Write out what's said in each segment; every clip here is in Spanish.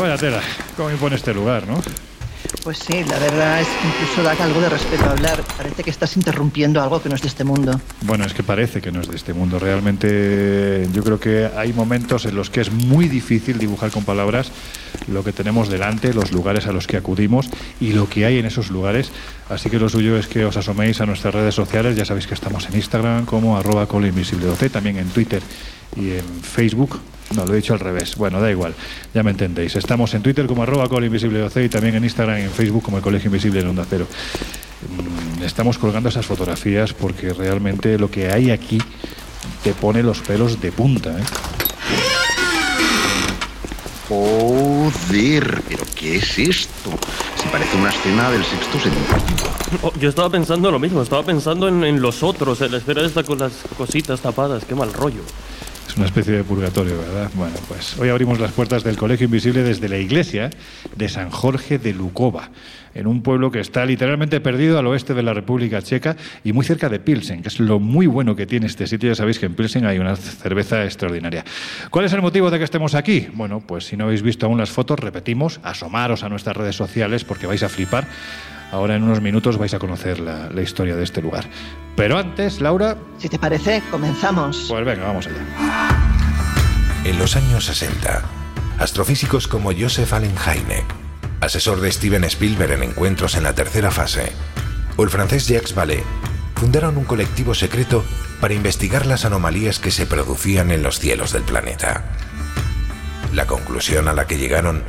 Vaya tela. ¿Cómo impone este lugar, no? Pues sí, la verdad es que incluso da algo de respeto a hablar. Parece que estás interrumpiendo algo que no es de este mundo. Bueno, es que parece que no es de este mundo. Realmente yo creo que hay momentos en los que es muy difícil dibujar con palabras lo que tenemos delante, los lugares a los que acudimos y lo que hay en esos lugares. Así que lo suyo es que os asoméis a nuestras redes sociales. Ya sabéis que estamos en Instagram como arroba también en Twitter y en Facebook no, lo he dicho al revés. Bueno, da igual, ya me entendéis. Estamos en Twitter como arroba Invisible y también en Instagram y en Facebook como el Colegio Invisible en Onda Cero. Mm, estamos colgando esas fotografías porque realmente lo que hay aquí te pone los pelos de punta. ¿eh? Joder, pero ¿qué es esto? Se parece una escena del sexto sentido. Oh, yo estaba pensando lo mismo, estaba pensando en, en los otros, en la esfera esta con las cositas tapadas, qué mal rollo una especie de purgatorio, ¿verdad? Bueno, pues hoy abrimos las puertas del Colegio Invisible desde la iglesia de San Jorge de Lukova, en un pueblo que está literalmente perdido al oeste de la República Checa y muy cerca de Pilsen, que es lo muy bueno que tiene este sitio. Ya sabéis que en Pilsen hay una cerveza extraordinaria. ¿Cuál es el motivo de que estemos aquí? Bueno, pues si no habéis visto aún las fotos, repetimos, asomaros a nuestras redes sociales porque vais a flipar. Ahora en unos minutos vais a conocer la, la, historia de este lugar. Pero antes, Laura... Si te parece, comenzamos. Pues venga, vamos allá. En los años 60, astrofísicos como Joseph Allen Hynek, asesor de Steven Spielberg en encuentros en la tercera fase, o el francés Jacques Vallée, fundaron un colectivo secreto para investigar las anomalías que se producían en los cielos del planeta. La conclusión a la que llegaron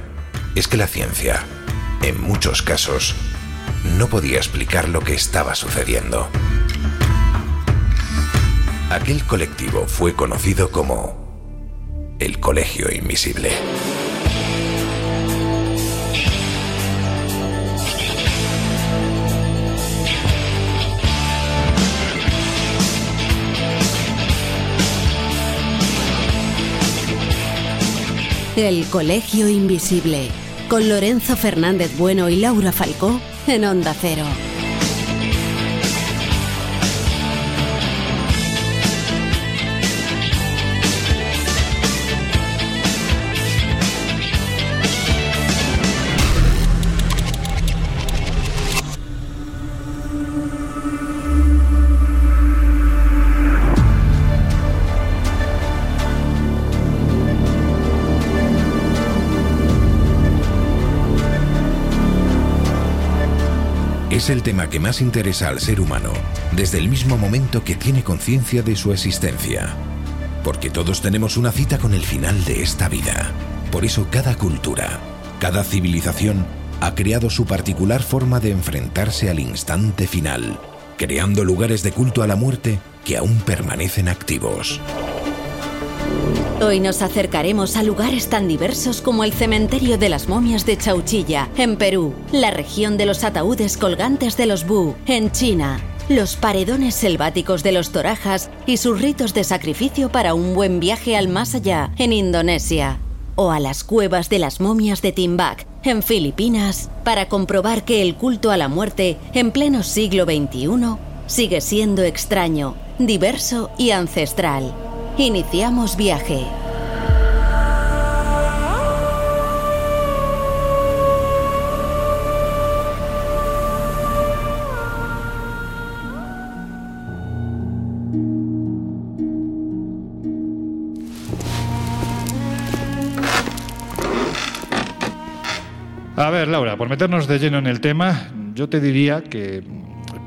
es que la ciencia, en muchos casos, no podía explicar lo que estaba sucediendo. Aquel colectivo fue conocido como el Colegio Invisible. El Colegio Invisible, con Lorenzo Fernández Bueno y Laura Falcó en Onda Cero. El tema que más interesa al ser humano desde el mismo momento que tiene conciencia de su existencia. Porque todos tenemos una cita con el final de esta vida. Por eso cada cultura, cada civilización ha creado su particular forma de enfrentarse al instante final, creando lugares de culto a la muerte que aún permanecen activos. Hoy nos acercaremos a lugares tan diversos como el cementerio de las momias de Chauchilla, en Perú, la región de los ataúdes colgantes de los Bu, en China, los paredones selváticos de los torajas y sus ritos de sacrificio para un buen viaje al más allá, en Indonesia, o a las cuevas de las momias de Timbuk, en Filipinas, para comprobar que el culto a la muerte, en pleno siglo XXI, sigue siendo extraño, diverso y ancestral. Iniciamos viaje. A ver, Laura, por meternos de lleno en el tema, yo te diría que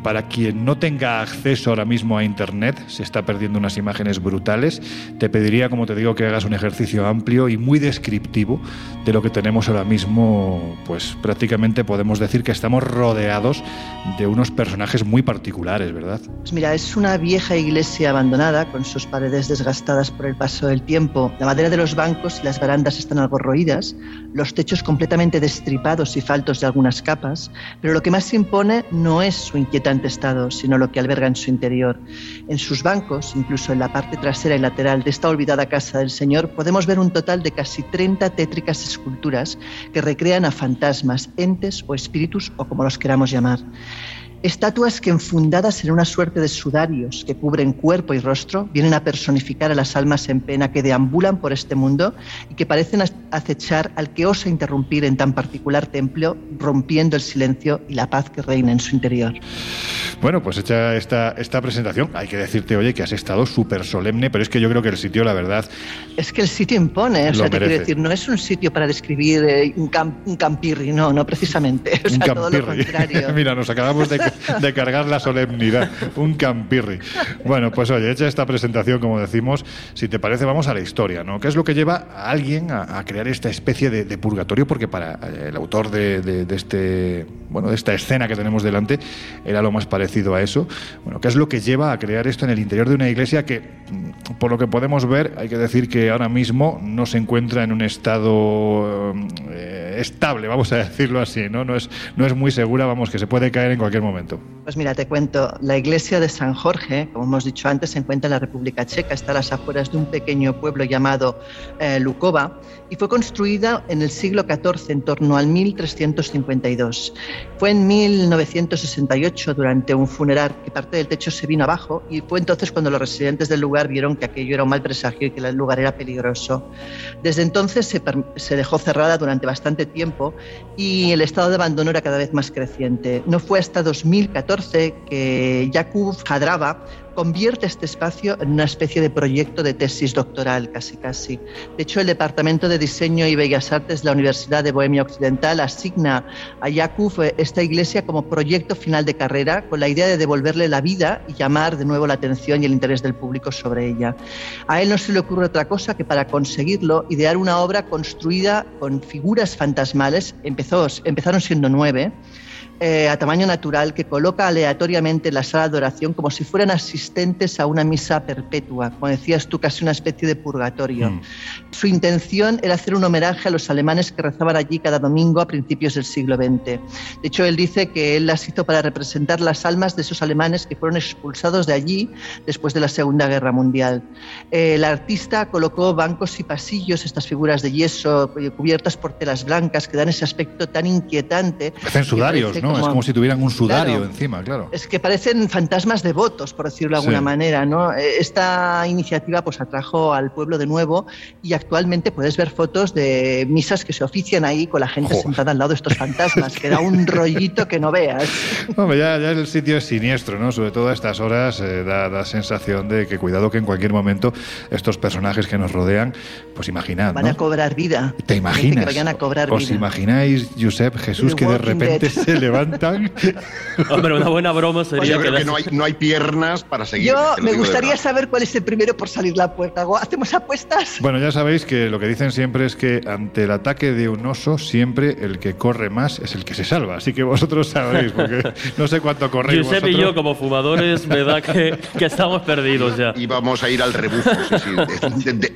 para quien no tenga acceso ahora mismo a Internet, se está perdiendo unas imágenes brutales. Te pediría, como te digo, que hagas un ejercicio amplio y muy descriptivo de lo que tenemos ahora mismo. Pues prácticamente podemos decir que estamos rodeados de unos personajes muy particulares, ¿verdad? Pues mira, es una vieja iglesia abandonada con sus paredes desgastadas por el paso del tiempo. La madera de los bancos y las barandas están algo roídas, los techos completamente destripados y faltos de algunas capas, pero lo que más impone no es su inquietante estado, sino lo que alberga en su interior. En sus bancos, incluso en la parte trasera y lateral de esta olvidada casa del Señor, podemos ver un total de casi 30 tétricas esculturas que recrean a fantasmas, entes o espíritus o como los queramos llamar. Estatuas que enfundadas en una suerte de sudarios que cubren cuerpo y rostro vienen a personificar a las almas en pena que deambulan por este mundo y que parecen acechar al que osa interrumpir en tan particular templo, rompiendo el silencio y la paz que reina en su interior. Bueno, pues hecha esta, esta presentación, hay que decirte, oye, que has estado súper solemne, pero es que yo creo que el sitio, la verdad... Es que el sitio impone, o sea, te quiero decir, no es un sitio para describir eh, un, campirri, no, no precisamente, o sea, todo lo contrario. Mira, nos acabamos de, de, cargar la solemnidad, un campirri. Bueno, pues oye, hecha esta presentación, como decimos, si te parece, vamos a la historia, ¿no? ¿Qué es lo que lleva a alguien a, crear esta especie de, purgatorio? Porque para eh, el autor de, de, este, bueno, de esta escena que tenemos delante, era lo más parecido a eso. Bueno, ¿qué es lo que lleva a crear esto en el interior de una iglesia que, mm, por lo que podemos ver, hay que decir que ahora mismo no se encuentra en un estado eh, estable, vamos a decirlo así, ¿no? No es, no es muy segura, vamos, que se puede caer en cualquier momento. Pues mira, te cuento, la iglesia de San Jorge, como hemos dicho antes, se encuentra en la República Checa, está a las afueras de un pequeño pueblo llamado eh, Lukova y fue construida en el siglo XIV, en torno al 1352. Fue en 1968, durante un funeral, que parte del techo se vino abajo y fue entonces cuando los residentes del lugar vieron que aquello era un mal presagio y que el lugar era peligroso. Desde entonces se, se dejó cerrada durante bastante tiempo y el estado de abandono era cada vez más creciente. No fue hasta 2014 que Jakub Hadrava convierte este espacio en una especie de proyecto de tesis doctoral, casi casi. De hecho, el Departamento de Diseño y Bellas Artes de la Universidad de Bohemia Occidental asigna a Jakub esta iglesia como proyecto final de carrera con la idea de devolverle la vida y llamar de nuevo la atención y el interés del público sobre ella. A él no se le ocurre otra cosa que para conseguirlo idear una obra construida con figuras fantasmales, Empezó, empezaron siendo nueve, eh, a tamaño natural que coloca aleatoriamente en la sala de oración como si fueran asistentes a una misa perpetua, como decías tú, casi una especie de purgatorio. Mm. Su intención era hacer un homenaje a los alemanes que rezaban allí cada domingo a principios del siglo XX. De hecho, él dice que él las hizo para representar las almas de esos alemanes que fueron expulsados de allí después de la Segunda Guerra Mundial. Eh, el artista colocó bancos y pasillos, estas figuras de yeso cubiertas por telas blancas que dan ese aspecto tan inquietante. Hacen sudarios, ¿no? Es como si tuvieran un sudario encima, claro. Es que parecen fantasmas devotos, por decirlo de alguna manera, ¿no? Eh, esta iniciativa pues atrajo al pueblo de nuevo y actualmente puedes ver fotos de misas que se ofician ahí con la gente sentada al lado de estos fantasmas, que da un rollito que no veas. Hombre, ya, ya, el sitio es siniestro, ¿no? Sobre todo a estas horas eh, da sensación de que cuidado que en cualquier momento estos personajes que nos rodean, pues imaginad, Van a cobrar vida. ¿Te imaginas? Que vayan a cobrar ¿Os imagináis, Josep, Jesús, que de repente se levanta Hombre, una buena broma sería. yo creo que, no, hay, no hay piernas para seguir. Yo me gustaría saber cuál es el primero por salir la puerta. ¿Hacemos apuestas? Bueno, ya sabéis que lo que dicen siempre es que ante el ataque de un oso, siempre el que corre más es el que se salva. Así que vosotros sabéis, porque no sé cuánto corréis. Josep y yo, como fumadores, me da que, que, estamos perdidos ya. Y vamos a ir al rebufo,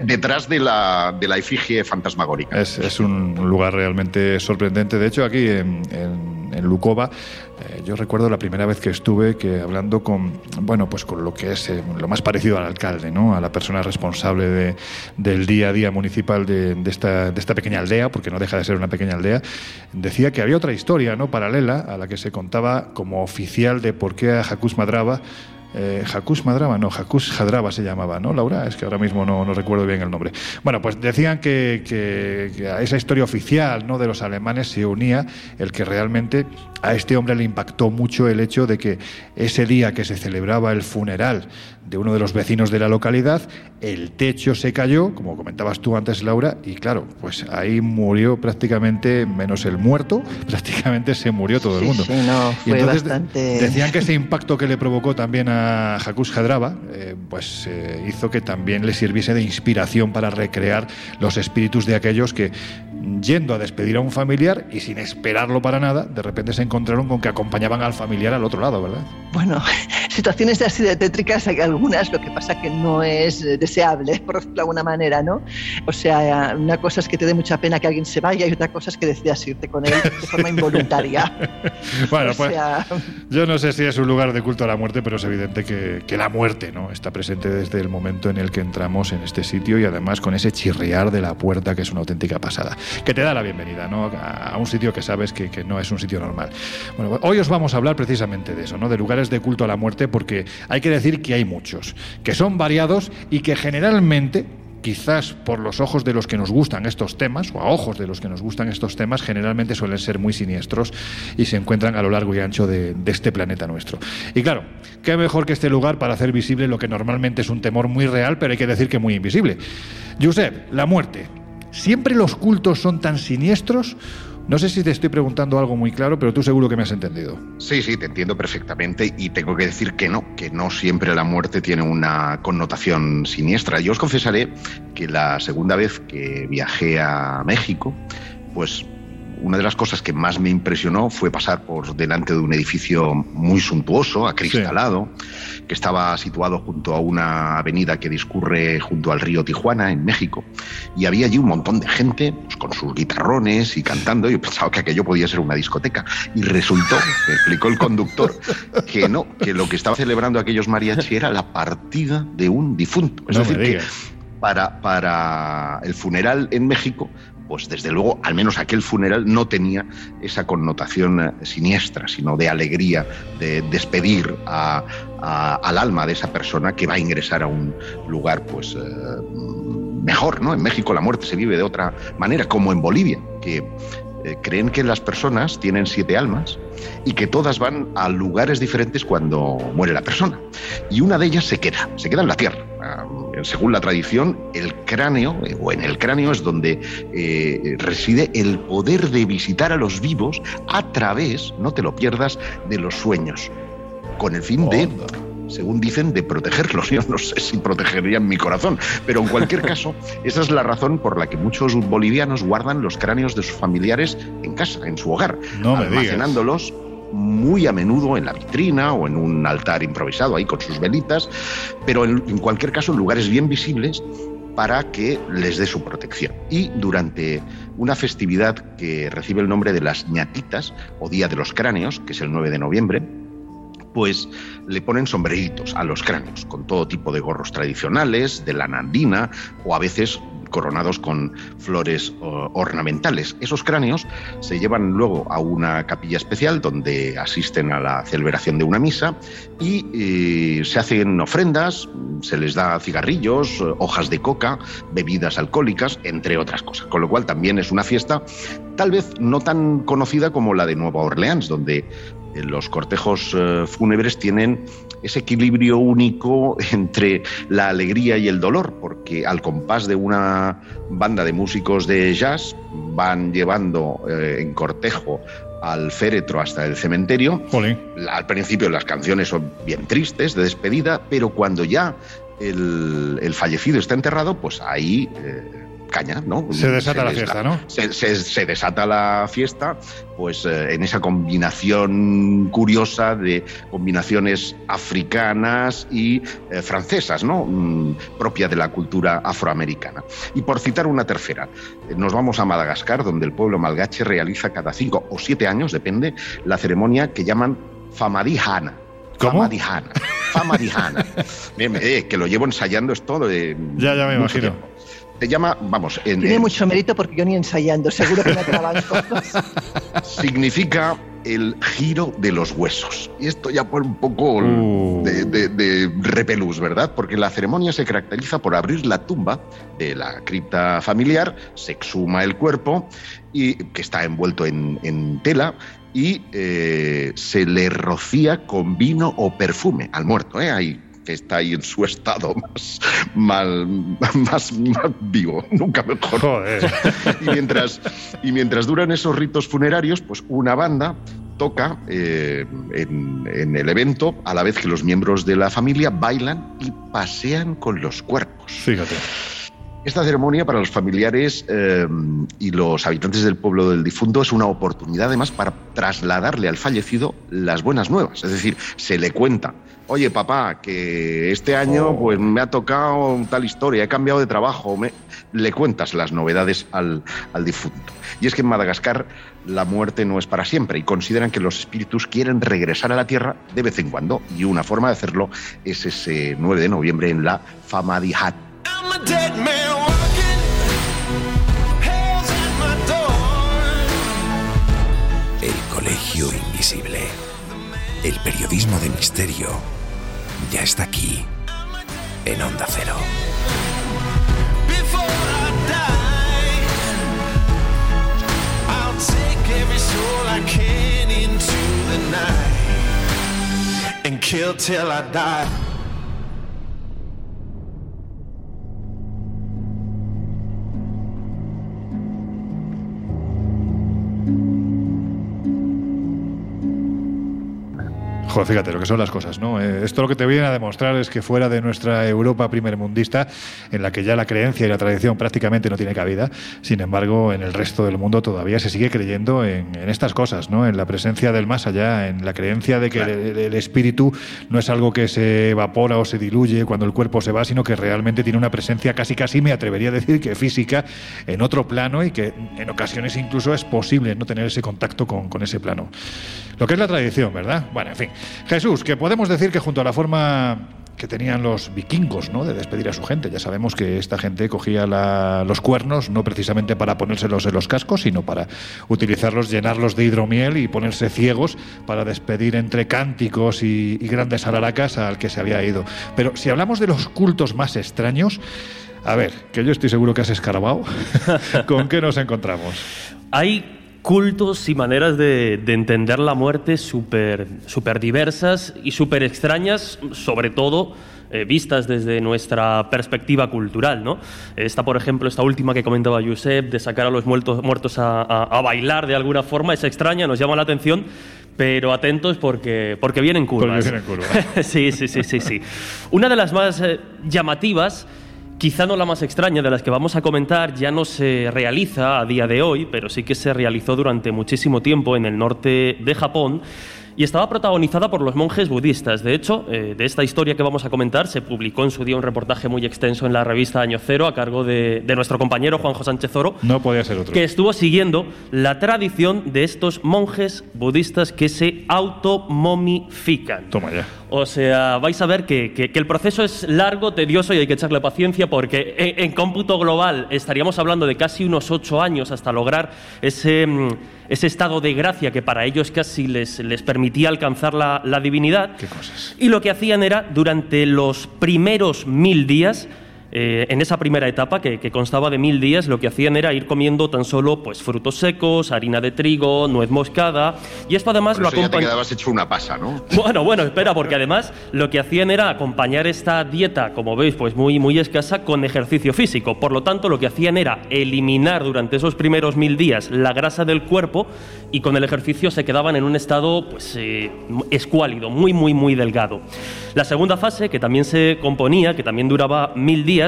detrás de la, de la efigie fantasmagórica. Es, es, un lugar realmente sorprendente. De hecho, aquí en, en, en Lucova eh, yo recuerdo la primera vez que estuve que hablando con, bueno, pues con lo que es eh, lo más parecido al alcalde, ¿no? A la persona responsable de, del día a día municipal de, esta, de esta pequeña aldea, porque no deja de ser una pequeña aldea, decía que había otra historia, ¿no? Paralela a la que se contaba como oficial de por qué a Jacús Madraba eh, Madraba, no, Jacus Jadraba se llamaba, ¿no, Laura? Es que ahora mismo no, recuerdo bien el nombre. Bueno, pues decían que, que, a esa historia oficial ¿no? de los alemanes se unía el que realmente a este hombre le impactó mucho el hecho de que ese día que se celebraba el funeral de uno de los vecinos de la localidad, el techo se cayó, como comentabas tú antes, Laura, y claro, pues ahí murió prácticamente, menos el muerto, prácticamente se murió todo el mundo. Sí, no, fue bastante... Decían que ese impacto que le provocó también a Jacus Jadraba, eh, pues eh, hizo que también le sirviese de inspiración para recrear los espíritus de aquellos que, yendo a despedir a un familiar y sin esperarlo para nada, de repente se encontraron con que acompañaban al familiar al otro lado, ¿verdad? Bueno, situaciones así de tétricas hay algunas, lo que pasa que no es eh, deseable, por de alguna manera, ¿no? O sea, una cosa es que te dé mucha pena que alguien se vaya y otra cosa es que decidas irte con él de forma involuntaria. bueno, pues yo no sé si es un lugar de culto a la muerte, pero es evidente evidente que, que, la muerte ¿no? está presente desde el momento en el que entramos en este sitio y además con ese chirriar de la puerta que es una auténtica pasada, que te da la bienvenida ¿no? a, un sitio que sabes que, que, no es un sitio normal. Bueno, hoy os vamos a hablar precisamente de eso, ¿no? de lugares de culto a la muerte, porque hay que decir que hay muchos, que son variados y que generalmente quizás por los ojos de los que nos gustan estos temas, o a ojos de los que nos gustan estos temas, generalmente suelen ser muy siniestros y se encuentran a lo largo y ancho de, este planeta nuestro. Y claro, qué mejor que este lugar para hacer visible lo que normalmente es un temor muy real, pero hay que decir que muy invisible. Josep, la muerte. ¿Siempre los cultos son tan siniestros? No sé si te estoy preguntando algo muy claro, pero tú seguro que me has entendido. Sí, sí, te entiendo perfectamente y tengo que decir que no, que no siempre la muerte tiene una connotación siniestra. Yo os confesaré que la segunda vez que viajé a México, pues una de las cosas que más me impresionó fue pasar por delante de un edificio muy suntuoso, acristalado, que estaba situado junto a una avenida que discurre junto al río Tijuana, en México. Y había allí un montón de gente pues, con sus guitarrones y cantando. Yo pensaba que aquello podía ser una discoteca. Y resultó, me explicó el conductor, que no, que lo que estaba celebrando aquellos mariachi era la partida de un difunto. Es decir, que para, para el funeral en México pues desde luego, al menos aquel funeral no tenía esa connotación eh, siniestra, sino de alegría, de despedir al alma de esa persona que va a ingresar a un lugar, pues. Eh, mejor, ¿no? En México la muerte se vive de otra manera, como en Bolivia, que eh, creen que las personas tienen siete almas y que todas van a lugares diferentes cuando muere la persona. Y una de ellas se queda, se queda en la tierra. Ah, según la tradición, el cráneo, eh, o en el cráneo es donde eh, reside el poder de visitar a los vivos a través, no te lo pierdas, de los sueños, con el fin de según dicen, de protegerlos. Yo no sé si protegerían mi corazón, pero en cualquier caso, esa es la razón por la que muchos bolivianos guardan los cráneos de sus familiares en casa, en su hogar, almacenándolos muy a menudo en la vitrina o en un altar improvisado ahí con sus velitas, pero en, cualquier caso en lugares bien visibles para que les dé su protección. Y durante una festividad que recibe el nombre de las ñatitas o Día de los Cráneos, que es el 9 de noviembre, pues le ponen sombreritos a los cráneos, con todo tipo de gorros tradicionales, de la nandina o a veces coronados con flores ornamentales. Esos cráneos se llevan luego a una capilla especial donde asisten a la celebración de una misa y eh, se hacen ofrendas, se les da cigarrillos, hojas de coca, bebidas alcohólicas, entre otras cosas. Con lo cual también es una fiesta tal vez no tan conocida como la de Nueva Orleans, donde los cortejos eh, fúnebres tienen ese equilibrio único entre la alegría y el dolor, porque al compás de una banda de músicos de jazz van llevando eh, en cortejo al féretro hasta el cementerio. Al principio las canciones son bien tristes, de despedida, pero cuando ya el, fallecido está enterrado, pues ahí... Eh, caña, ¿no? Se desata la fiesta, ¿no? Se, desata la fiesta, pues eh, en esa combinación curiosa de combinaciones africanas y eh, francesas, ¿no? Mm, propia de la cultura afroamericana. Y por citar una tercera, eh, nos vamos a Madagascar, donde el pueblo malgache realiza cada cinco o siete años, depende, la ceremonia que llaman Famadihana. ¿Cómo? Famadihana. Famadihana. que lo llevo ensayando esto de. Ya, ya me imagino se llama, vamos... En, Tiene mucho mérito porque yo ni ensayando, seguro que me trabajo. Significa el giro de los huesos. Y esto ya por un poco uh. de, de, repelús, ¿verdad? Porque la ceremonia se caracteriza por abrir la tumba de la cripta familiar, se exhuma el cuerpo, y, que está envuelto en, tela, y eh, se le rocía con vino o perfume al muerto. ¿eh? Hay que está ahí en su estado más, mal, más, vivo, nunca mejor. Y, mientras, y mientras duran esos ritos funerarios, pues una banda toca eh, en, en, el evento a la vez que los miembros de la familia bailan y pasean con los cuerpos. Fíjate. Esta ceremonia para los familiares eh, y los habitantes del pueblo del difunto es una oportunidad además para trasladarle al fallecido las buenas nuevas. Es decir, se le cuenta, oye papá, que este año Oh. pues me ha tocado tal historia, he cambiado de trabajo, me- le cuentas las novedades al, al difunto. Y es que en Madagascar la muerte no es para siempre y consideran que los espíritus quieren regresar a la Tierra de vez en cuando y una forma de hacerlo es ese 9 de noviembre en la Famadihat. I'm a dead man walking. Hell's at my door. El Colegio Invisible. El periodismo de misterio ya está aquí, en Onda Cero. Before I die, I'll take every soul I can into the night and kill till I die. Joder, fíjate lo que son las cosas, ¿no? Eh, esto lo que te viene a demostrar es que fuera de nuestra Europa primermundista, en la que ya la creencia y la tradición prácticamente no tiene cabida, sin embargo, en el resto del mundo todavía se sigue creyendo en, en estas cosas, ¿no? En la presencia del más allá, en la creencia de que el, el espíritu no es algo que se evapora o se diluye cuando el cuerpo se va, sino que realmente tiene una presencia casi casi, me atrevería a decir, que física en otro plano y que en ocasiones incluso es posible no tener ese contacto con, con ese plano. Lo que es la tradición, ¿verdad? Bueno, en fin. Jesús, que podemos decir que junto a la forma que tenían los vikingos, ¿no? De despedir a su gente. Ya sabemos que esta gente cogía los cuernos no precisamente para ponérselos en los cascos, sino para utilizarlos, llenarlos de hidromiel y ponerse ciegos para despedir entre cánticos y, grandes alaracas al que se había ido. Pero si hablamos de los cultos más extraños, a ver, que yo estoy seguro que has escarbado. ¿Con qué nos encontramos? Hay cultos y maneras de, de entender la muerte súper súper diversas y súper extrañas, sobre todo eh, vistas desde nuestra perspectiva cultural. ¿no? Esta, por ejemplo, esta última que comentaba Josep, de sacar a los muertos, muertos a, a- a bailar de alguna forma, es extraña, nos llama la atención, pero atentos porque, porque vienen curvas. vienen curvas. sí, sí, sí, sí, sí. Una de las más eh, llamativas, quizá no la más extraña de las que vamos a comentar, ya no se realiza a día de hoy, pero sí que se realizó durante muchísimo tiempo en el norte de Japón. Y estaba protagonizada por los monjes budistas. De hecho, eh, de esta historia que vamos a comentar, se publicó en su día un reportaje muy extenso en la revista Año Cero a cargo de, de nuestro compañero Juanjo Sánchez Oro, No podía ser otro. que estuvo siguiendo la tradición de estos monjes budistas que se automomifican. Toma ya. O sea, vais a ver que, que- que el proceso es largo, tedioso y hay que echarle paciencia porque en, en cómputo global estaríamos hablando de casi unos ocho años hasta lograr ese, mm, ese estado de gracia que para ellos casi les, les permitía alcanzar la, la divinidad. Qué cosas. Y lo que hacían era, durante los primeros mil días, eh, en esa primera etapa, que, que constaba de mil días, lo que hacían era ir comiendo tan solo pues, frutos secos, harina de trigo, nuez moscada, y esto además Por lo eso ya te acompaña... quedabas hecho una pasa, ¿no? Bueno, bueno, espera, porque además lo que hacían era acompañar esta dieta, como veis, pues muy, muy escasa, con ejercicio físico. Por lo tanto, lo que hacían era eliminar durante esos primeros mil días la grasa del cuerpo y con el ejercicio se quedaban en un estado, pues, eh, escuálido, muy, muy, muy delgado. La segunda fase, que también se componía, que también duraba mil días,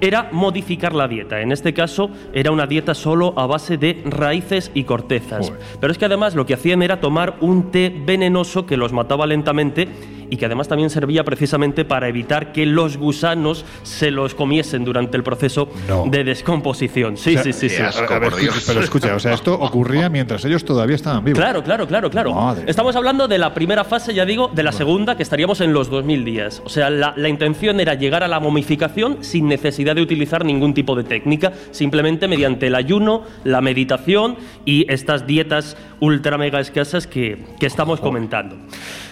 era modificar la dieta. En este caso, era una dieta solo a base de raíces y cortezas. Pero es que además lo que hacían era tomar un té venenoso que los mataba lentamente y que además también servía precisamente para evitar que los gusanos se los comiesen durante el proceso No. de descomposición. Sí, O sea, sí, sí, sí. qué asco. A ver, por Dios. escucha, pero escucha, o sea, esto ocurría mientras ellos todavía estaban vivos. Claro, claro, claro, claro. Madre Estamos hablando de la primera fase, ya digo, de la segunda, que estaríamos en los 2000 días. O sea, la, la intención era llegar a la momificación sin necesidad de utilizar ningún tipo de técnica, simplemente mediante el ayuno, la meditación y estas dietas ultra mega escasas que, que estamos comentando.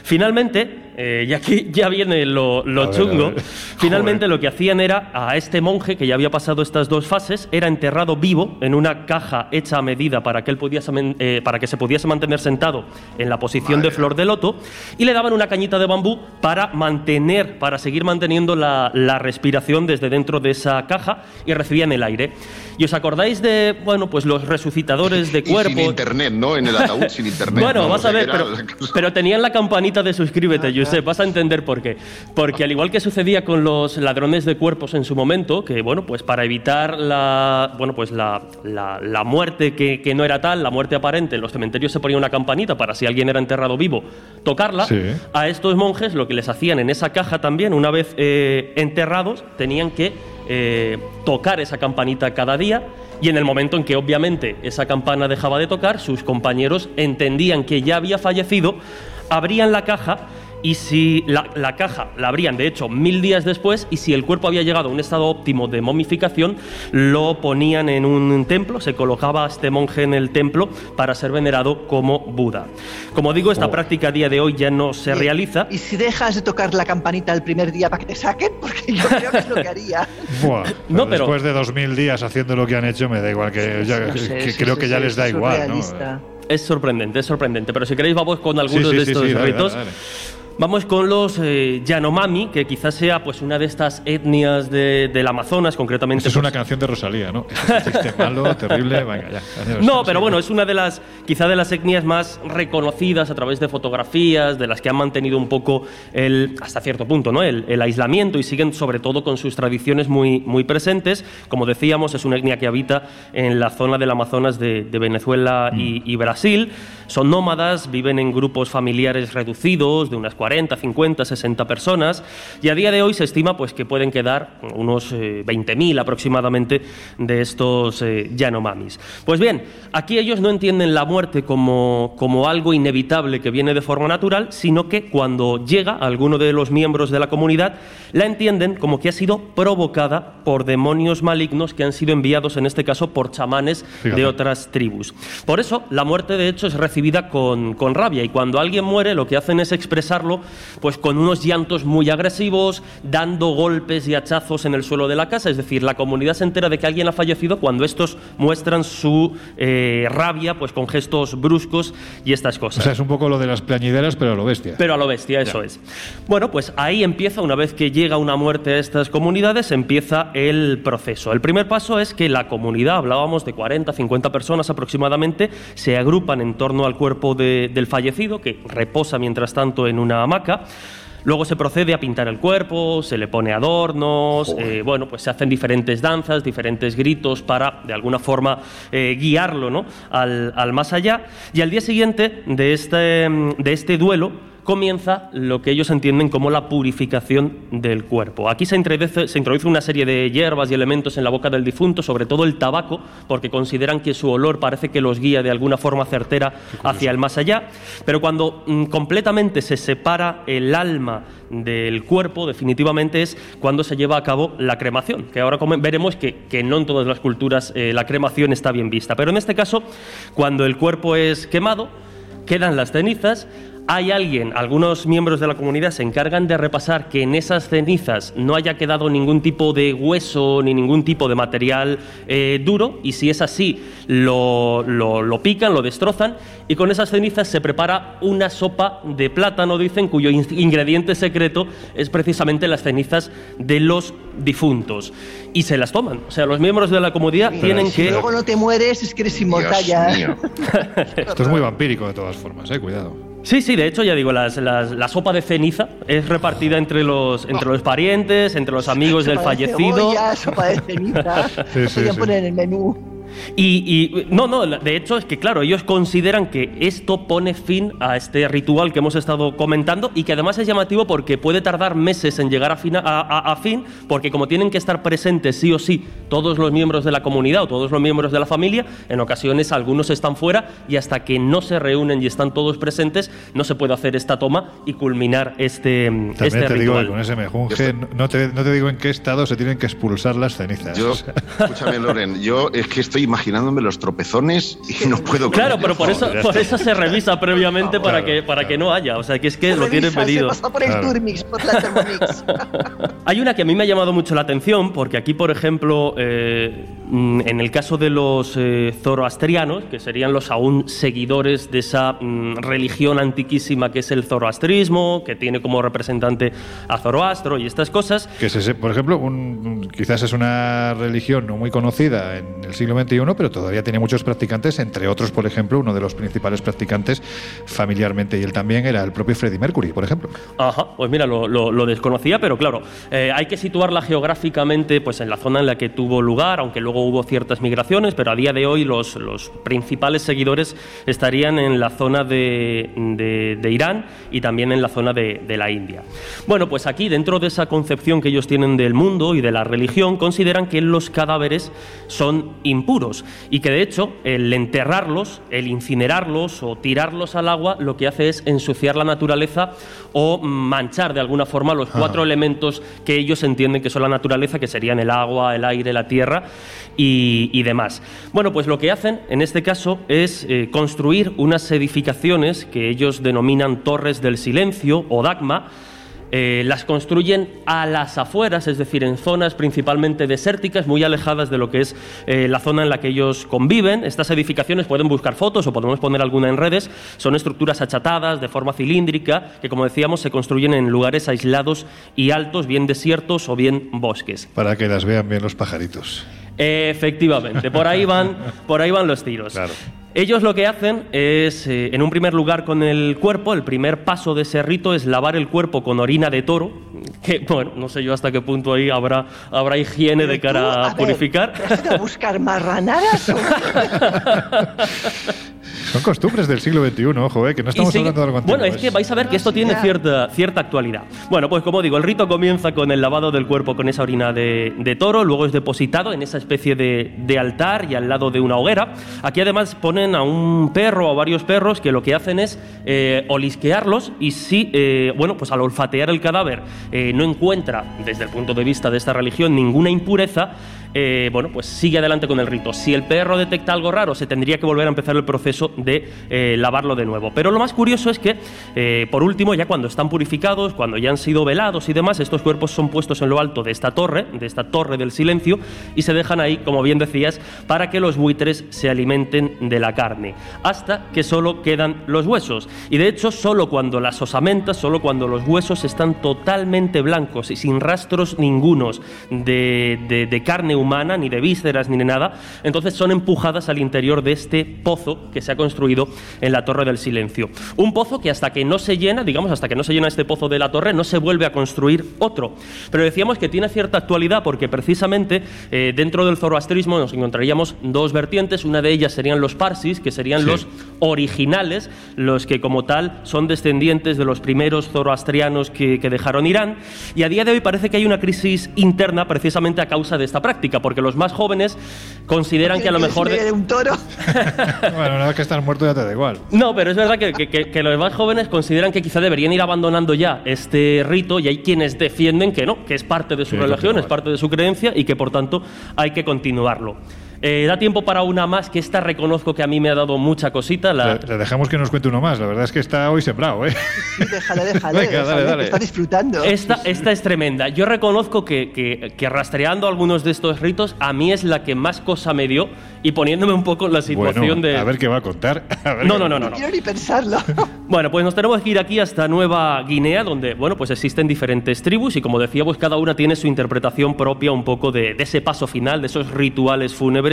Finalmente, eh, y aquí ya viene lo, lo A ver, chungo, finalmente lo que hacían era a este monje que ya había pasado estas dos fases, era enterrado vivo en una caja hecha a medida para que, él pudiese eh, para que se pudiese mantener sentado en la posición de flor de loto y le daban una cañita de bambú para mantener, para seguir manteniendo la, la respiración desde dentro de esa caja y recibían el aire. ¿Y os acordáis de, bueno, pues los resucitadores de Y sin cuerpo? internet, ¿no? En el ataúd sin internet. Bueno, ¿no? vas O sea, a ver, pero, pero tenían la campanita de suscríbete, Josep, vas a entender por qué. Porque al igual que sucedía con los ladrones de cuerpos en su momento, que bueno, pues para evitar la, bueno, pues la, la- la muerte que, que no era tal, la muerte aparente, en los cementerios se ponía una campanita para si alguien era enterrado vivo, tocarla. Sí. A estos monjes lo que les hacían en esa caja también, una vez eh, enterrados, tenían que eh, tocar esa campanita cada día. Y en el momento en que obviamente esa campana dejaba de tocar, sus compañeros entendían que ya había fallecido, abrían la caja y si la, la caja la abrían de hecho mil días después y si el cuerpo había llegado a un estado óptimo de momificación, lo ponían en un templo, se colocaba a este monje en el templo para ser venerado como Buda. Como digo, esta práctica a día de hoy ya no se Y- realiza. Y si dejas de tocar la campanita el primer día para que te saquen, porque yo creo que es lo que haría. Buah, No, pero- después de dos mil días haciendo lo que han hecho, me da igual que, ya- No sé, que sí, creo sí, que ya sí, les da igual, surrealista. Es sorprendente, es sorprendente. Pero si queréis vamos con ¿no? algunos Sí, sí, de estos sí, dale, ritos. dale, dale. Vamos con los eh, Yanomami, que quizás sea pues una de estas etnias de- del Amazonas, concretamente. Esta es pues, una canción de Rosalía, ¿no? Es malo, terrible, venga, ya. No, pero bueno, es una de las, quizá de las etnias más reconocidas a través de fotografías, de las que han mantenido un poco el, hasta cierto punto, ¿no? El, el aislamiento y siguen sobre todo con sus tradiciones muy, muy presentes. Como decíamos, es una etnia que habita en la zona del Amazonas de, de Venezuela y, y Brasil. Son nómadas, viven en grupos familiares reducidos de unas 40, 50, 60 personas y a día de hoy se estima pues que pueden quedar unos eh, 20.000 aproximadamente de estos eh, Yanomamis. Pues bien, aquí ellos no entienden la muerte como, como algo inevitable que viene de forma natural, sino que cuando llega alguno de los miembros de la comunidad, la entienden como que ha sido provocada por demonios malignos que han sido enviados, en este caso, por chamanes Fíjate. de otras tribus. Por eso, la muerte, de hecho, es recibida con, con rabia y cuando alguien muere, lo que hacen es expresarlo pues con unos llantos muy agresivos, dando golpes y hachazos en el suelo de la casa. Es decir, la comunidad se entera de que alguien ha fallecido cuando estos muestran su eh, rabia pues con gestos bruscos y estas O cosas. sea, es un poco lo de las plañideras, pero a lo bestia. Pero a lo bestia, eso es. Bueno, pues ahí empieza, una vez que llega una muerte a estas comunidades, empieza el proceso. El primer paso es que la comunidad, hablábamos de 40, 50 personas aproximadamente, se agrupan en torno al cuerpo de- del fallecido, que reposa mientras tanto en una hamaca. Luego se procede a pintar el cuerpo, se le pone adornos, eh, bueno, pues se hacen diferentes danzas, diferentes gritos para, de alguna forma, eh, guiarlo ¿no? al, al más allá. Y al día siguiente de este, mm, de este duelo, comienza lo que ellos entienden como la purificación del cuerpo. Aquí se introduce, se introduce una serie de hierbas y elementos en la boca del difunto, sobre todo el tabaco, porque consideran que su olor parece que los guía de alguna forma certera hacia el más allá. Pero cuando mm, completamente se separa el alma del cuerpo, definitivamente es cuando se lleva a cabo la cremación, que ahora veremos que, que no en todas las culturas eh, la cremación está bien vista. Pero en este caso, cuando el cuerpo es quemado, quedan las cenizas. Hay alguien, algunos miembros de la comunidad se encargan de repasar que en esas cenizas no haya quedado ningún tipo de hueso ni ningún tipo de material eh, duro y si es así lo, lo- lo pican, lo destrozan y con esas cenizas se prepara una sopa de plátano, dicen, cuyo in- ingrediente secreto es precisamente las cenizas de los difuntos y se las toman. O sea, los miembros de la comunidad tienen Si que... luego no te mueres, es que eres inmortal ya. Esto es muy vampírico de todas formas, eh, cuidado. Sí, sí, de hecho, ya digo, las- las- la sopa de ceniza es repartida entre los, entre los parientes, entre los amigos del de fallecido. cebolla, sopa de ceniza. Sí, sí, Podían sí. poner en el menú. Y, y- no, no, de hecho es que claro, ellos consideran que esto pone fin a este ritual que hemos estado comentando y que además es llamativo porque puede tardar meses en llegar a, fina- a- a- a fin, porque como tienen que estar presentes sí o sí todos los miembros de la comunidad o todos los miembros de la familia, en ocasiones algunos están fuera y hasta que no se reúnen y están todos presentes no se puede hacer esta toma y culminar este, También este te digo ritual. que con ese mejunje, no te, no te digo en qué estado se tienen que expulsar las cenizas. Yo, escúchame, Loren, yo es que estoy imaginándome los tropezones y no puedo Claro, pero por eso, por eso se revisa previamente para, Claro, que, para claro. que no haya. O sea, que es que lo tienen Revisa, pedido. Se pasa por el Claro. Turmix, por la Thermomix. Hay una que a mí me ha llamado mucho la atención, porque aquí, por ejemplo, eh, en el caso de los eh, zoroastrianos, que serían los aún seguidores de esa mm, religión antiquísima que es el zoroastrismo, que tiene como representante a Zoroastro y estas cosas, Que es ese, por ejemplo, un- quizás es una religión no muy conocida en el siglo XXI, pero todavía tiene muchos practicantes, entre otros, por ejemplo, uno de los principales practicantes familiarmente y él también era el propio Freddie Mercury, por ejemplo. Ajá, pues mira, lo, lo- lo desconocía, pero claro, eh, hay que situarla geográficamente pues, en la zona en la que tuvo lugar, aunque luego hubo ciertas migraciones, pero a día de hoy los, los principales seguidores estarían en la zona de, de- de Irán y también en la zona de, de la India. Bueno, pues aquí, dentro de esa concepción que ellos tienen del mundo y de la religión, consideran que los cadáveres son impuros y que de hecho el enterrarlos, el incinerarlos o tirarlos al agua, lo que hace es ensuciar la naturaleza o manchar de alguna forma los cuatro elementos que ellos entienden que son la naturaleza, que serían el agua, el aire, la tierra y, demás. Bueno, pues lo que hacen en este caso es eh, construir unas edificaciones que ellos denominan torres del silencio o dagma, eh, las construyen a las afueras, es decir, en zonas principalmente desérticas, muy alejadas de lo que es eh, la zona en la que ellos conviven. Estas edificaciones pueden buscar fotos o podemos poner alguna en redes. Son estructuras achatadas, de forma cilíndrica, que como decíamos se construyen en lugares aislados y altos, bien desiertos o bien bosques. Para que las vean bien los pajaritos. Efectivamente, por ahí van, por ahí van los tiros. Claro. Ellos lo que hacen es, eh, en un primer lugar con el cuerpo, el primer paso de ese rito es lavar el cuerpo con orina de toro, que bueno, no sé yo hasta qué punto ahí habrá, habrá higiene de tú, cara a, ver, purificar. ¿te has ido a buscar marranadas? Son costumbres del siglo XXI, ojo, eh, que no estamos sigue- hablando de algo antiguo. Bueno, es que vais a ver que esto tiene cierta, cierta actualidad. Bueno, pues como digo, el rito comienza con el lavado del cuerpo con esa orina de, de toro, luego es depositado en esa especie de, de altar y al lado de una hoguera. Aquí además ponen a un perro o a varios perros que lo que hacen es eh, olisquearlos y si, eh, bueno, pues al olfatear el cadáver eh, no encuentra, desde el punto de vista de esta religión, ninguna impureza, eh, bueno, pues sigue adelante con el rito. Si el perro detecta algo raro, se tendría que volver a empezar el proceso de eh, lavarlo de nuevo. Pero lo más curioso es que, eh, por último, ya cuando están purificados, cuando ya han sido velados y demás, estos cuerpos son puestos en lo alto de esta torre, de esta torre del silencio, y se dejan ahí, como bien decías, para que los buitres se alimenten de la carne, hasta que solo quedan los huesos. Y de hecho, solo cuando las osamentas, solo cuando los huesos están totalmente blancos y sin rastros ningunos de, de- carne humana, ni de vísceras, ni de nada, entonces son empujadas al interior de este pozo que se ha construido en la Torre del Silencio. Un pozo que hasta que no se llena, digamos, hasta que no se llena este pozo de la torre, no se vuelve a construir otro. Pero decíamos que tiene cierta actualidad porque precisamente eh, dentro del zoroastrismo nos encontraríamos dos vertientes. Una de ellas serían los parsis, que serían Sí. los originales, los que como tal son descendientes de los primeros zoroastrianos que, que dejaron Irán. Y a día de hoy parece que hay una crisis interna precisamente a causa de esta práctica, porque los más jóvenes consideran que a lo mejor... de... de- de un toro. Bueno, una vez que estás muerto ya te da igual. no, pero es verdad que, que- los más jóvenes consideran que quizá deberían ir abandonando ya este rito y hay quienes defienden que no, que es parte de su Sí, religión, es parte de su creencia y que por tanto hay que continuarlo. Eh, da tiempo para una más, que esta reconozco que a mí me ha dado mucha cosita. La, Le, le dejamos que nos cuente uno más. La verdad es que está hoy sembrado, ¿eh? Déjale, déjale, Venga, dale, déjale, dale. que está disfrutando. Esta, esta es tremenda. Yo reconozco que, que- que rastreando algunos de estos ritos, a mí es la que más cosa me dio y poniéndome un poco en la situación Bueno, de... a ver qué va a contar. A ver no, no, no. No no. quiero ni pensarlo. Bueno, pues nos tenemos que ir aquí hasta Nueva Guinea, donde, bueno, pues existen diferentes tribus y como decía, pues cada una tiene su interpretación propia un poco de, de ese paso final, de esos rituales fúnebres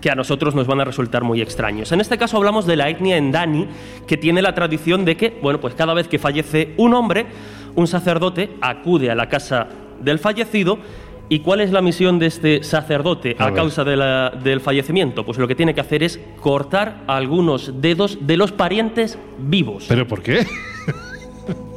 que a nosotros nos van a resultar muy extraños. En este caso hablamos de la etnia Endani, que tiene la tradición de que, bueno, pues cada vez que fallece un hombre, un sacerdote acude a la casa del fallecido ¿Y cuál es la misión de este sacerdote A causa de la- del fallecimiento? Pues lo que tiene que hacer es cortar algunos dedos de los parientes vivos. ¿Pero por qué?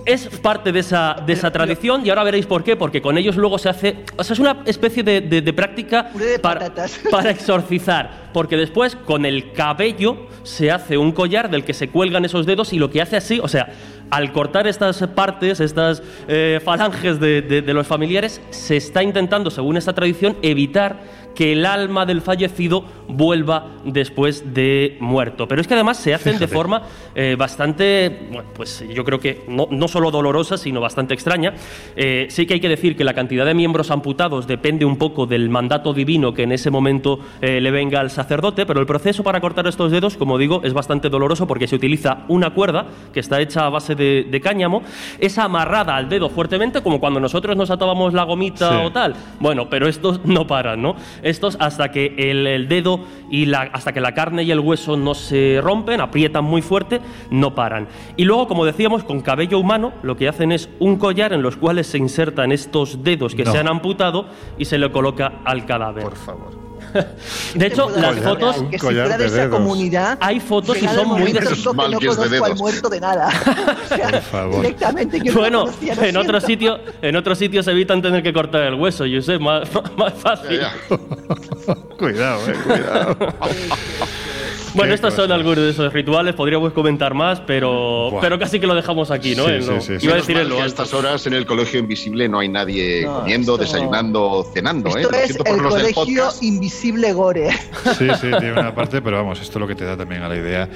Es parte de esa, de esa tradición y ahora veréis por qué, porque con ellos luego se hace... O sea, es una especie de, de- de práctica de para, para exorcizar, porque después con el cabello se hace un collar del que se cuelgan esos dedos y lo que hace así, o sea, al cortar estas partes, estas eh, falanges de, de- de los familiares, se está intentando, según esta tradición, evitar que el alma del fallecido vuelva después de muerto. Pero es que además se hacen de forma eh, bastante, bueno, pues yo creo que no, no solo dolorosa, sino bastante extraña. Eh, sí que hay que decir que la cantidad de miembros amputados depende un poco del mandato divino que en ese momento eh, le venga al sacerdote, pero el proceso para cortar estos dedos, como digo, es bastante doloroso porque se utiliza una cuerda que está hecha a base de, de cáñamo, es amarrada al dedo fuertemente, como cuando nosotros nos atábamos la gomita Sí. o tal. Bueno, pero estos no paran, ¿no? Estos hasta que el, el dedo y la, hasta que la carne y el hueso no se rompen, aprietan muy fuerte, no paran. Y luego, como decíamos, con cabello humano, lo que hacen es un collar en los cuales se insertan estos dedos que No. se han amputado y se le coloca al cadáver. Por favor. De hecho, las collar, fotos, que si fuera de, de esa comunidad Hay fotos y son muy que no de conozco al muerto de nada O sea, Por favor. directamente que no bueno, conocía, en otro sitio, en otros sitios evitan tener que cortar el hueso, yo sé, más, más fácil. Ya, ya. Cuidado, eh, cuidado. Bueno, estos son algunos de esos rituales, podríamos comentar más, pero, Buah. pero casi que lo dejamos aquí, ¿no? Sí, sí, sí, sí. Iba a decir en lo a estas horas en el colegio invisible no hay nadie No, comiendo, esto- desayunando, cenando. ¿eh? Esto Lo es siento por el los colegio invisible gore. Sí, sí, tiene una parte, pero vamos, esto lo que te da también a la idea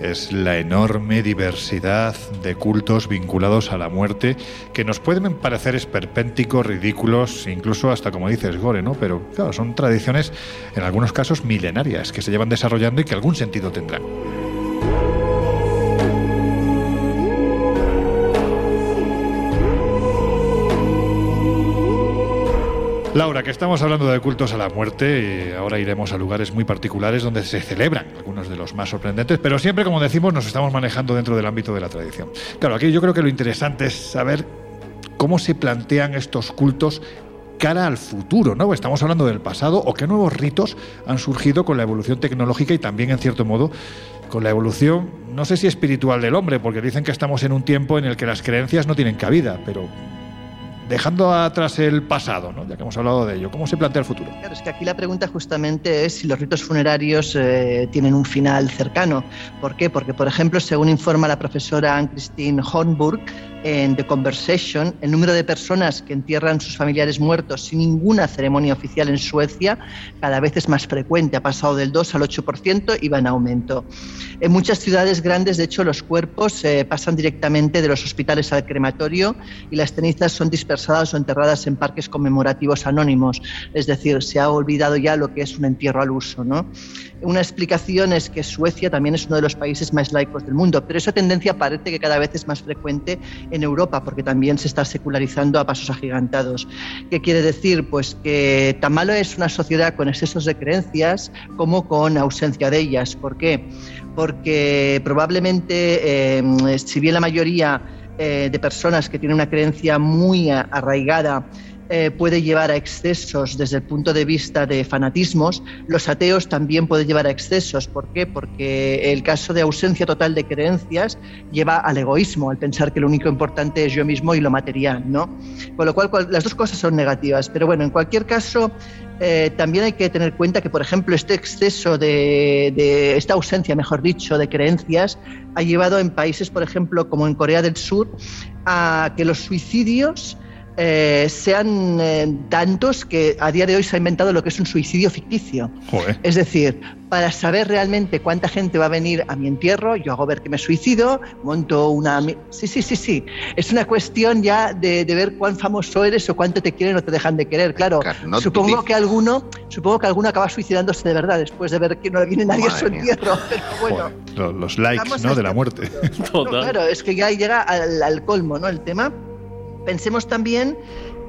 es la enorme diversidad de cultos vinculados a la muerte que nos pueden parecer esperpénticos, ridículos, incluso hasta como dices, gore, ¿no? Pero claro, son tradiciones en algunos casos milenarias que se llevan desarrollando y que algún sentido tendrán. Laura, que estamos hablando de cultos a la muerte, ahora iremos a lugares muy particulares donde se celebran algunos de los más sorprendentes, pero siempre, como decimos, nos estamos manejando dentro del ámbito de la tradición. Claro, aquí yo creo que lo interesante es saber cómo se plantean estos cultos cara al futuro, ¿no? Estamos hablando del pasado o qué nuevos ritos han surgido con la evolución tecnológica y también, en cierto modo, con la evolución, no sé si espiritual del hombre, porque dicen que estamos en un tiempo en el que las creencias no tienen cabida, pero dejando atrás el pasado, ¿no? ya que hemos hablado de ello, ¿cómo se plantea el futuro? Claro, es que aquí la pregunta justamente es si los ritos funerarios eh, tienen un final cercano. ¿Por qué? Porque, por ejemplo, según informa la profesora Anne-Christine Hornburg en The Conversation, el número de personas que entierran sus familiares muertos sin ninguna ceremonia oficial en Suecia cada vez es más frecuente. Ha pasado del 2 al 8% y va en aumento. En muchas ciudades grandes, de hecho, los cuerpos eh, pasan directamente de los hospitales al crematorio y las cenizas son dispersadas o enterradas en parques conmemorativos anónimos. Es decir, se ha olvidado ya lo que es un entierro al uso. Una explicación es que Suecia también es uno de los países más laicos del mundo, pero esa tendencia parece que cada vez es más frecuente en Europa, porque también se está secularizando a pasos agigantados. ¿Qué quiere decir? Pues que tan malo es una sociedad con excesos de creencias como con ausencia de ellas. ¿Por qué? Porque probablemente, eh, si bien la mayoría eh, de personas que tienen una creencia muy arraigada eh, puede llevar a excesos desde el punto de vista de fanatismos, los ateos también pueden llevar a excesos. ¿Por qué? Porque el caso de ausencia total de creencias lleva al egoísmo, al pensar que lo único importante es yo mismo y lo material, ¿no? Con lo cual- las dos cosas son negativas. Pero bueno, en cualquier caso, eh, también hay que tener cuenta que, por ejemplo, este exceso de, de- esta ausencia, mejor dicho, de creencias ha llevado en países, por ejemplo, como en Corea del Sur, a que los suicidios eh, sean eh, tantos que a día de hoy se ha inventado lo que es un suicidio ficticio. Joder. Es decir, para saber realmente cuánta gente va a venir a mi entierro, yo hago ver que me suicido, monto una... Sí, sí, sí, sí. Es una cuestión ya de, de ver cuán famoso eres o cuánto te quieren o te dejan de querer. Claro, supongo que alguno, supongo que alguno acaba suicidándose de verdad después de ver que no viene nadie a su entierro. Pero bueno. Joder, los likes, ¿no? De la muerte. No, claro, es que ya llega al, al colmo, ¿no? El tema. Pensemos también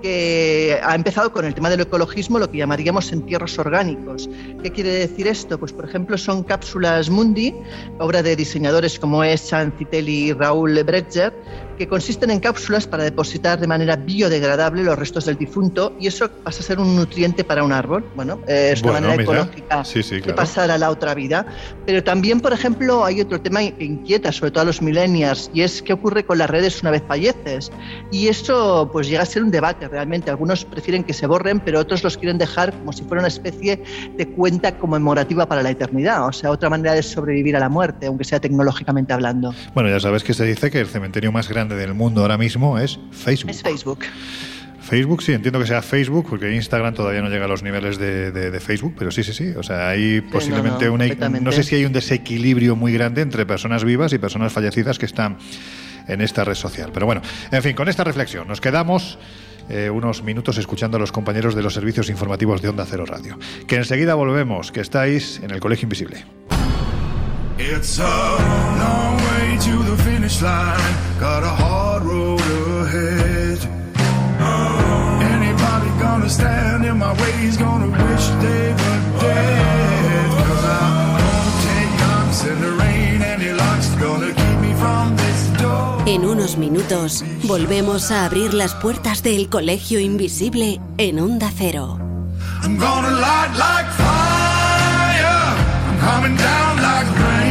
que ha empezado con el tema del ecologismo, lo que llamaríamos entierros orgánicos. ¿Qué quiere decir esto? Pues, por ejemplo, son cápsulas Mundi, obra de diseñadores como es Citelli y Raúl Bretger, que consisten en cápsulas para depositar de manera biodegradable los restos del difunto y eso pasa a ser un nutriente para un árbol. Bueno, eh, es una Bueno, manera mira. ecológica Sí, sí, de claro. pasar a la otra vida. Pero también, por ejemplo, hay otro tema que inquieta sobre todo a los millennials y es qué ocurre con las redes una vez falleces. Y eso pues llega a ser un debate realmente. Algunos prefieren que se borren, pero otros los quieren dejar como si fuera una especie de cuenta conmemorativa para la eternidad. O sea, otra manera de sobrevivir a la muerte, aunque sea tecnológicamente hablando. Bueno, ya sabes que se dice que el cementerio más grande del mundo ahora mismo es Facebook. Es Facebook. Facebook, sí, entiendo que sea Facebook, porque Instagram todavía no llega a los niveles de, de- de Facebook, pero sí, sí, sí. O sea, hay posiblemente no, una. completamente. No sé si hay un desequilibrio muy grande entre personas vivas y personas fallecidas que están en esta red social. Pero bueno, en fin, con esta reflexión nos quedamos. eh, unos minutos escuchando a los compañeros de los servicios informativos de Onda Cero Radio. Que enseguida volvemos, que estáis en el Colegio Invisible. It's a long way to the in En unos minutos volvemos a abrir las puertas del colegio invisible en Onda Cero. I'm gonna light like fire. I'm coming down like rain.